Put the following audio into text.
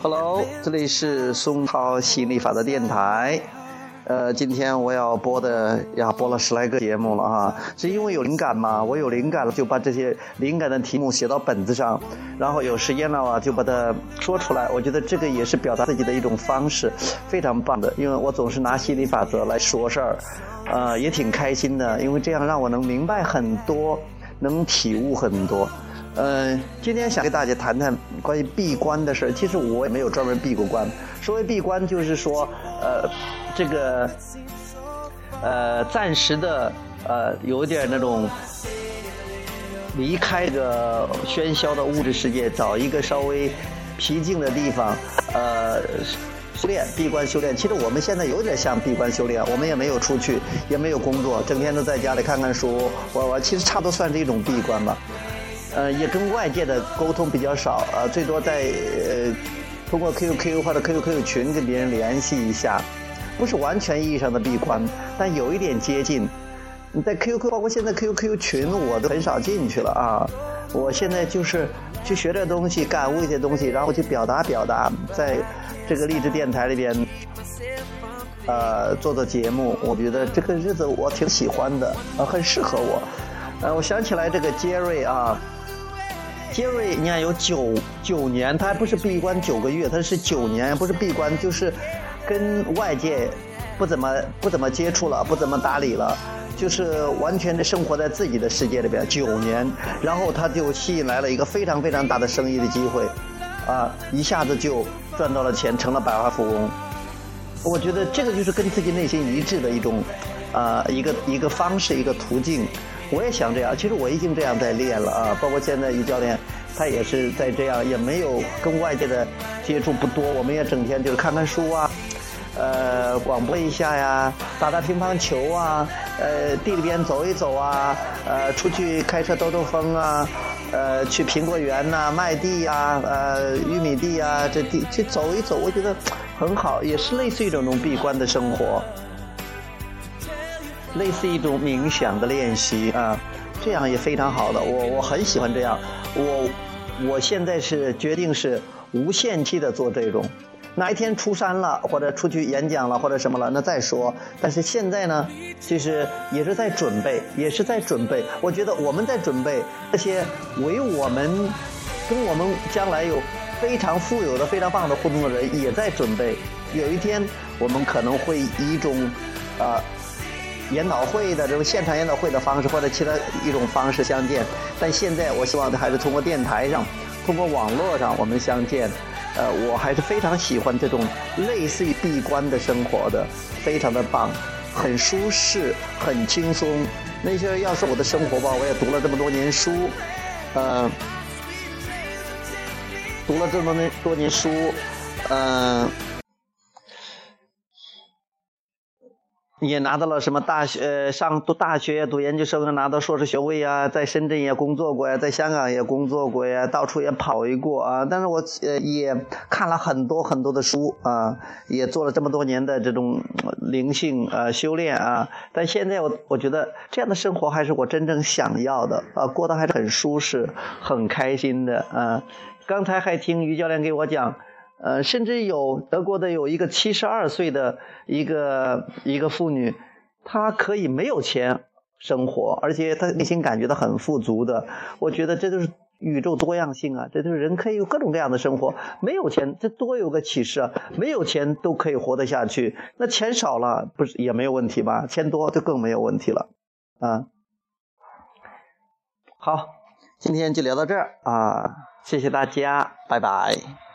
Hello，这里是松涛吸引力法则电台。呃，今天我要播的呀，播了十来个节目了啊，是因为有灵感嘛？我有灵感了，就把这些灵感的题目写到本子上，然后有时间了啊，就把它说出来。我觉得这个也是表达自己的一种方式，非常棒的。因为我总是拿吸引力法则来说事儿，呃，也挺开心的，因为这样让我能明白很多，能体悟很多。嗯，今天想跟大家谈谈关于闭关的事儿其实我也没有专门闭过关。所谓闭关，就是说，呃，这个，呃，暂时的，呃，有点那种离开这个喧嚣的物质世界，找一个稍微僻静的地方，呃，修炼，闭关修炼。其实我们现在有点像闭关修炼，我们也没有出去，也没有工作，整天都在家里看看书，玩玩，其实差不多算是一种闭关吧。呃，也跟外界的沟通比较少，呃，最多在呃通过 QQ 或者 QQ 群跟别人联系一下，不是完全意义上的闭关，但有一点接近。你在 QQ，包括现在 QQ 群，我都很少进去了啊。我现在就是去学点东西，感悟一些东西，然后去表达表达，在这个励志电台里边，呃，做做节目。我觉得这个日子我挺喜欢的，呃，很适合我。呃，我想起来这个杰瑞啊。杰瑞，你看有九九年，他还不是闭关九个月，他是九年，不是闭关，就是跟外界不怎么不怎么接触了，不怎么搭理了，就是完全的生活在自己的世界里边九年，然后他就吸引来了一个非常非常大的生意的机会，啊，一下子就赚到了钱，成了百万富翁。我觉得这个就是跟自己内心一致的一种，啊，一个一个方式，一个途径。我也想这样，其实我已经这样在练了啊，包括现在于教练，他也是在这样，也没有跟外界的接触不多，我们也整天就是看看书啊，呃，广播一下呀，打打乒乓球啊，呃，地里边走一走啊，呃，出去开车兜兜风啊，呃，去苹果园呐，麦地呀，呃，玉米地啊，这地去走一走，我觉得很好，也是类似一种那种闭关的生活。类似一种冥想的练习啊，这样也非常好的，我我很喜欢这样。我我现在是决定是无限期的做这种，哪一天出山了或者出去演讲了或者什么了，那再说。但是现在呢，其实也是在准备，也是在准备。我觉得我们在准备那些为我们跟我们将来有非常富有的、非常棒的互动的人，也在准备。有一天我们可能会以一种啊。研讨会的这种现场研讨会的方式，或者其他一种方式相见，但现在我希望的还是通过电台上，通过网络上我们相见。呃，我还是非常喜欢这种类似于闭关的生活的，非常的棒，很舒适，很轻松。那些要是我的生活吧，我也读了这么多年书，呃，读了这么多多年书，嗯。也拿到了什么大学？呃，上读大学、读研究生，拿到硕士学位呀，在深圳也工作过呀，在香港也工作过呀，到处也跑一过啊。但是我呃也看了很多很多的书啊，也做了这么多年的这种灵性啊修炼啊。但现在我我觉得这样的生活还是我真正想要的啊，过得还是很舒适、很开心的啊。刚才还听于教练给我讲。呃，甚至有德国的有一个七十二岁的一个一个妇女，她可以没有钱生活，而且她内心感觉到很富足的。我觉得这就是宇宙多样性啊，这就是人可以有各种各样的生活。没有钱，这多有个启示啊！没有钱都可以活得下去，那钱少了不是也没有问题吧？钱多就更没有问题了啊！好，今天就聊到这儿啊，谢谢大家，拜拜。